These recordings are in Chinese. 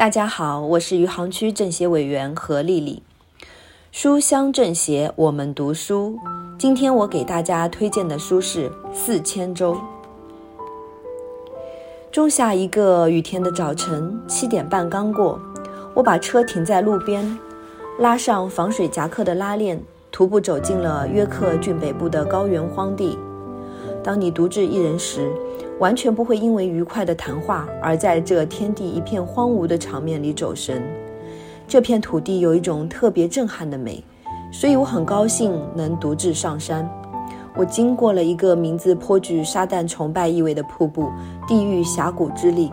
大家好，我是余杭区政协委员何丽丽。书香政协，我们读书。今天我给大家推荐的书是《四千周》。仲夏一个雨天的早晨，七点半刚过，我把车停在路边，拉上防水夹克的拉链，徒步走进了约克郡北部的高原荒地。当你独自一人时，完全不会因为愉快的谈话而在这天地一片荒芜的场面里走神。这片土地有一种特别震撼的美，所以我很高兴能独自上山。我经过了一个名字颇具撒旦崇拜意味的瀑布——地狱峡谷之力，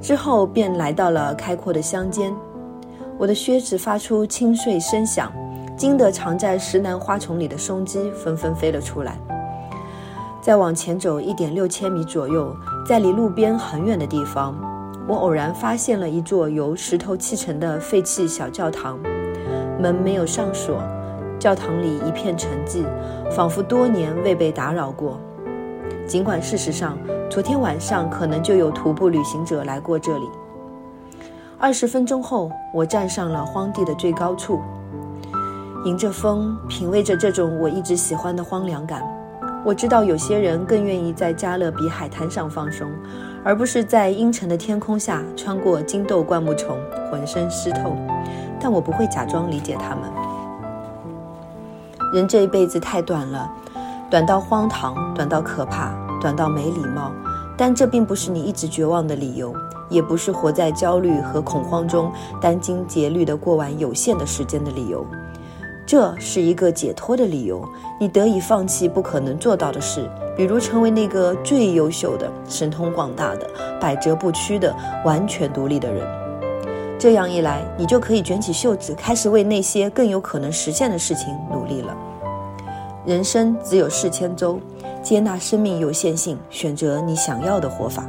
之后便来到了开阔的乡间。我的靴子发出清脆声响，惊得藏在石楠花丛里的松鸡纷纷飞了出来。再往前走一点六千米左右，在离路边很远的地方，我偶然发现了一座由石头砌成的废弃小教堂，门没有上锁，教堂里一片沉寂，仿佛多年未被打扰过。尽管事实上，昨天晚上可能就有徒步旅行者来过这里。二十分钟后，我站上了荒地的最高处，迎着风，品味着这种我一直喜欢的荒凉感。我知道有些人更愿意在加勒比海滩上放松，而不是在阴沉的天空下穿过金豆灌木丛，浑身湿透。但我不会假装理解他们。人这一辈子太短了，短到荒唐，短到可怕，短到没礼貌。但这并不是你一直绝望的理由，也不是活在焦虑和恐慌中殚精竭虑地过完有限的时间的理由。这是一个解脱的理由，你得以放弃不可能做到的事，比如成为那个最优秀的、神通广大的、百折不屈的、完全独立的人。这样一来，你就可以卷起袖子，开始为那些更有可能实现的事情努力了。人生只有四千周，接纳生命有限性，选择你想要的活法。